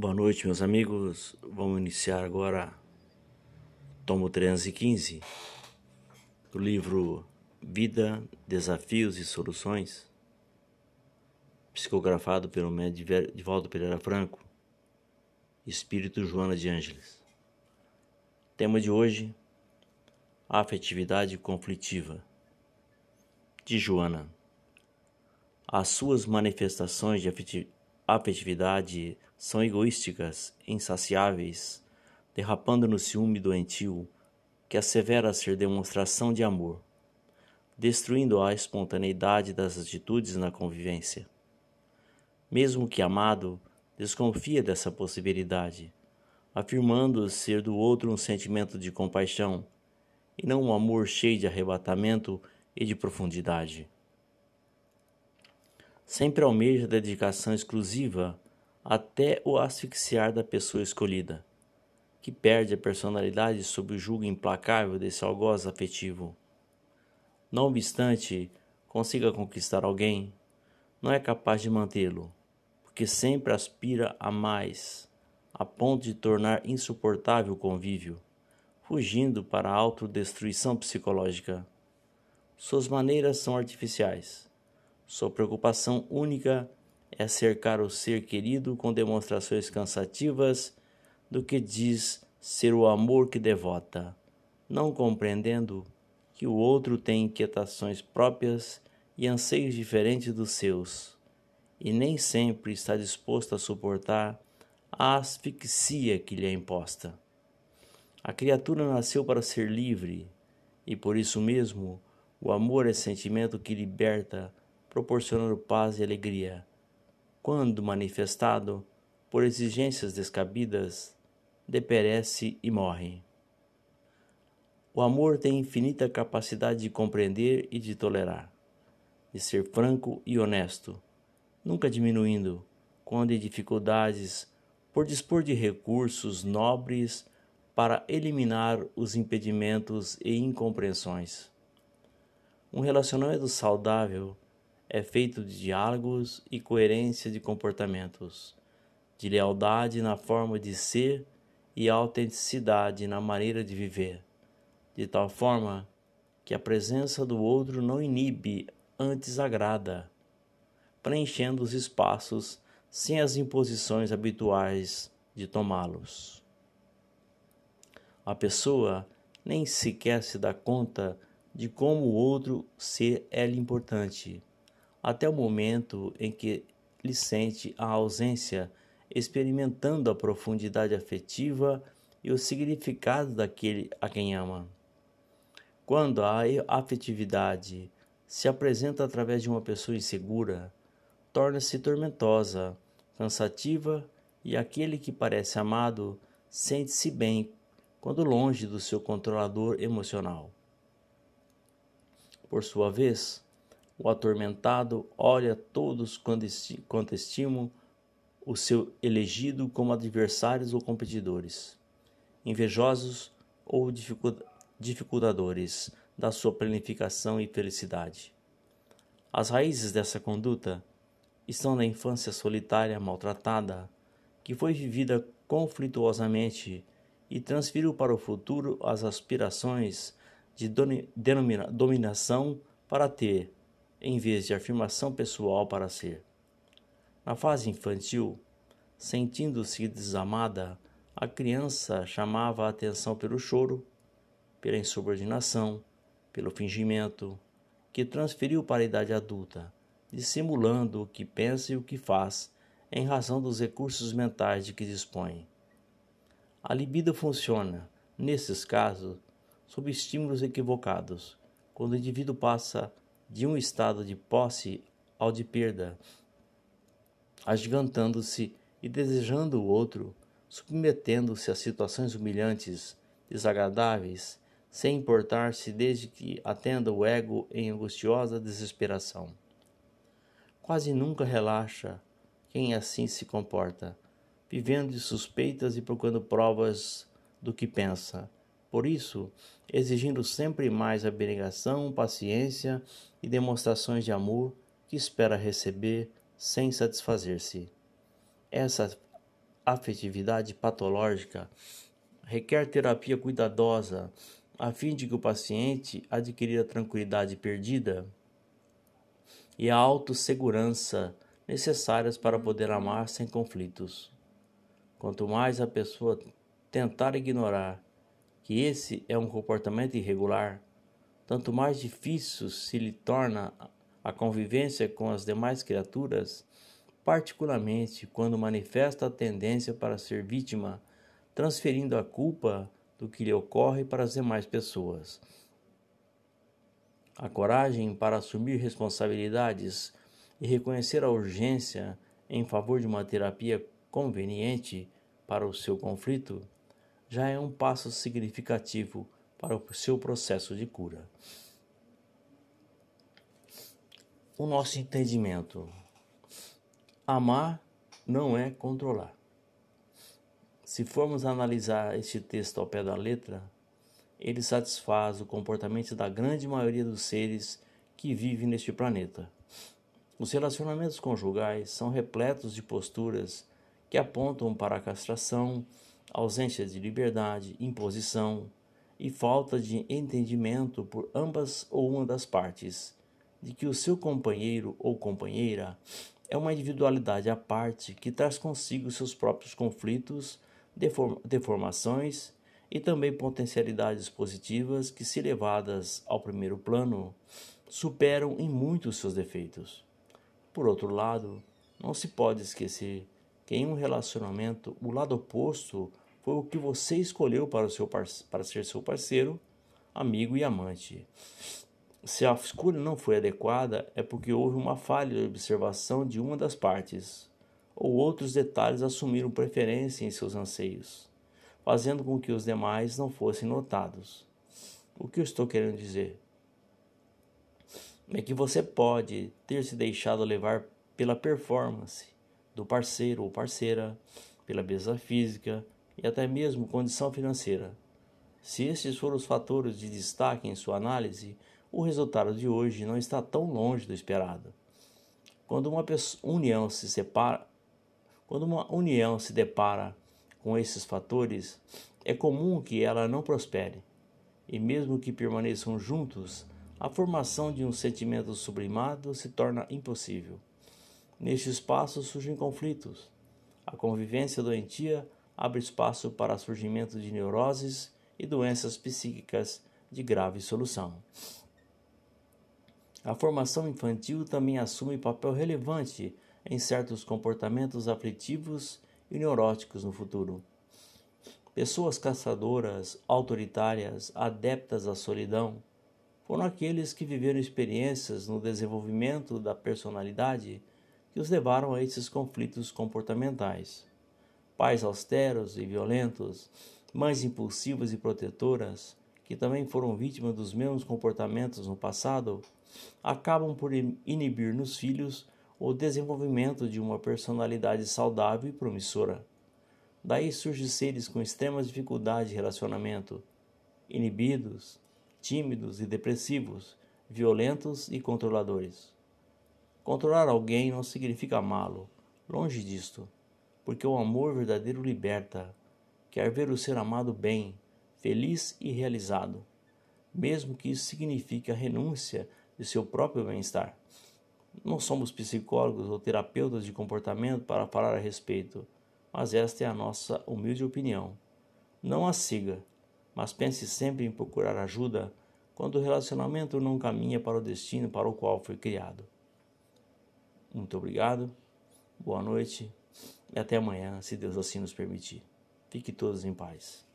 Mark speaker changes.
Speaker 1: Boa noite, meus amigos. Vamos iniciar agora tomo 315 do livro Vida, Desafios e Soluções, psicografado pelo médico Divaldo Pereira Franco, Espírito Joana de Ângeles. Tema de hoje: Afetividade conflitiva. De Joana. As suas manifestações de afetividade são egoísticas, insaciáveis, derrapando no ciúme doentio que assevera ser demonstração de amor, destruindo a espontaneidade das atitudes na convivência. Mesmo que amado, desconfia dessa possibilidade, afirmando ser do outro um sentimento de compaixão e não um amor cheio de arrebatamento e de profundidade. Sempre almeja dedicação exclusiva até o asfixiar da pessoa escolhida, que perde a personalidade sob o jugo implacável desse algoz afetivo. Não obstante consiga conquistar alguém, não é capaz de mantê-lo, porque sempre aspira a mais, a ponto de tornar insuportável o convívio, fugindo para a autodestruição psicológica. Suas maneiras são artificiais. Sua preocupação única é cercar o ser querido com demonstrações cansativas do que diz ser o amor que devota, não compreendendo que o outro tem inquietações próprias e anseios diferentes dos seus, e nem sempre está disposto a suportar a asfixia que lhe é imposta. A criatura nasceu para ser livre, e por isso mesmo o amor é sentimento que liberta, proporcionando paz e alegria quando manifestado por exigências descabidas, deperece e morre. O amor tem infinita capacidade de compreender e de tolerar, de ser franco e honesto, nunca diminuindo, quando em dificuldades, por dispor de recursos nobres para eliminar os impedimentos e incompreensões. Um relacionamento saudável é feito de diálogos e coerência de comportamentos, de lealdade na forma de ser e autenticidade na maneira de viver, de tal forma que a presença do outro não inibe, antes agrada, preenchendo os espaços sem as imposições habituais de tomá-los. A pessoa nem sequer se dá conta de como o outro ser é-lhe importante até o momento em que lhe sente a ausência, experimentando a profundidade afetiva e o significado daquele a quem ama. Quando a afetividade se apresenta através de uma pessoa insegura, torna-se tormentosa, cansativa e aquele que parece amado sente-se bem quando longe do seu controlador emocional. Por sua vez, o atormentado olha todos quando estimam o seu elegido como adversários ou competidores, invejosos ou dificultadores da sua planificação e felicidade. As raízes dessa conduta estão na infância solitária maltratada, que foi vivida conflituosamente e transferiu para o futuro as aspirações de dominação para ter, em vez de afirmação pessoal para ser. Na fase infantil, sentindo-se desamada, a criança chamava a atenção pelo choro, pela insubordinação, pelo fingimento, que transferiu para a idade adulta, dissimulando o que pensa e o que faz em razão dos recursos mentais de que dispõe. A libido funciona, nesses casos, sob estímulos equivocados, quando o indivíduo passa de um estado de posse ao de perda, agigantando-se e desejando o outro, submetendo-se a situações humilhantes, desagradáveis, sem importar-se desde que atenda o ego em angustiosa desesperação. Quase nunca relaxa quem assim se comporta, vivendo de suspeitas e procurando provas do que pensa, por isso, exigindo sempre mais abnegação, paciência e demonstrações de amor que espera receber sem satisfazer-se. Essa afetividade patológica requer terapia cuidadosa a fim de que o paciente adquira a tranquilidade perdida e a autossegurança necessárias para poder amar sem conflitos. Quanto mais a pessoa tentar ignorar que esse é um comportamento irregular, tanto mais difícil se lhe torna a convivência com as demais criaturas, particularmente quando manifesta a tendência para ser vítima, transferindo a culpa do que lhe ocorre para as demais pessoas. A coragem para assumir responsabilidades e reconhecer a urgência em favor de uma terapia conveniente para o seu conflito já é um passo significativo para o seu processo de cura. O nosso entendimento. Amar não é controlar. Se formos analisar este texto ao pé da letra, ele satisfaz o comportamento da grande maioria dos seres que vivem neste planeta. Os relacionamentos conjugais são repletos de posturas que apontam para a castração, ausência de liberdade, imposição e falta de entendimento por ambas ou uma das partes de que o seu companheiro ou companheira é uma individualidade à parte que traz consigo seus próprios conflitos, deformações e também potencialidades positivas que, se levadas ao primeiro plano, superam em muito seus defeitos. Por outro lado, não se pode esquecer que em um relacionamento o lado oposto foi o que você escolheu para, o seu para ser seu parceiro, amigo e amante. Se a escolha não foi adequada, é porque houve uma falha de observação de uma das partes, ou outros detalhes assumiram preferência em seus anseios, fazendo com que os demais não fossem notados. O que eu estou querendo dizer? É que você pode ter se deixado levar pela performance do parceiro ou parceira, pela beleza física e até mesmo condição financeira. Se esses foram os fatores de destaque em sua análise, o resultado de hoje não está tão longe do esperado. Quando uma união se separa, quando uma união se depara com esses fatores, é comum que ela não prospere. E mesmo que permaneçam juntos, a formação de um sentimento sublimado se torna impossível. Neste espaço surgem conflitos. A convivência doentia abre espaço para surgimento de neuroses e doenças psíquicas de grave solução. A formação infantil também assume papel relevante em certos comportamentos afetivos e neuróticos no futuro. Pessoas caçadoras, autoritárias, adeptas à solidão, foram aqueles que viveram experiências no desenvolvimento da personalidade que os levaram a esses conflitos comportamentais. Pais austeros e violentos, mães impulsivas e protetoras, que também foram vítimas dos mesmos comportamentos no passado, acabam por inibir nos filhos o desenvolvimento de uma personalidade saudável e promissora. Daí surgem seres com extrema dificuldade de relacionamento, inibidos, tímidos e depressivos, violentos e controladores. Controlar alguém não significa amá-lo, longe disto, porque o amor verdadeiro liberta, quer ver o ser amado bem, feliz e realizado, mesmo que isso signifique a renúncia de seu próprio bem-estar. Não somos psicólogos ou terapeutas de comportamento para falar a respeito, mas esta é a nossa humilde opinião. Não a siga, mas pense sempre em procurar ajuda quando o relacionamento não caminha para o destino para o qual foi criado. Muito obrigado, boa noite e até amanhã, se Deus assim nos permitir. Fique todos em paz.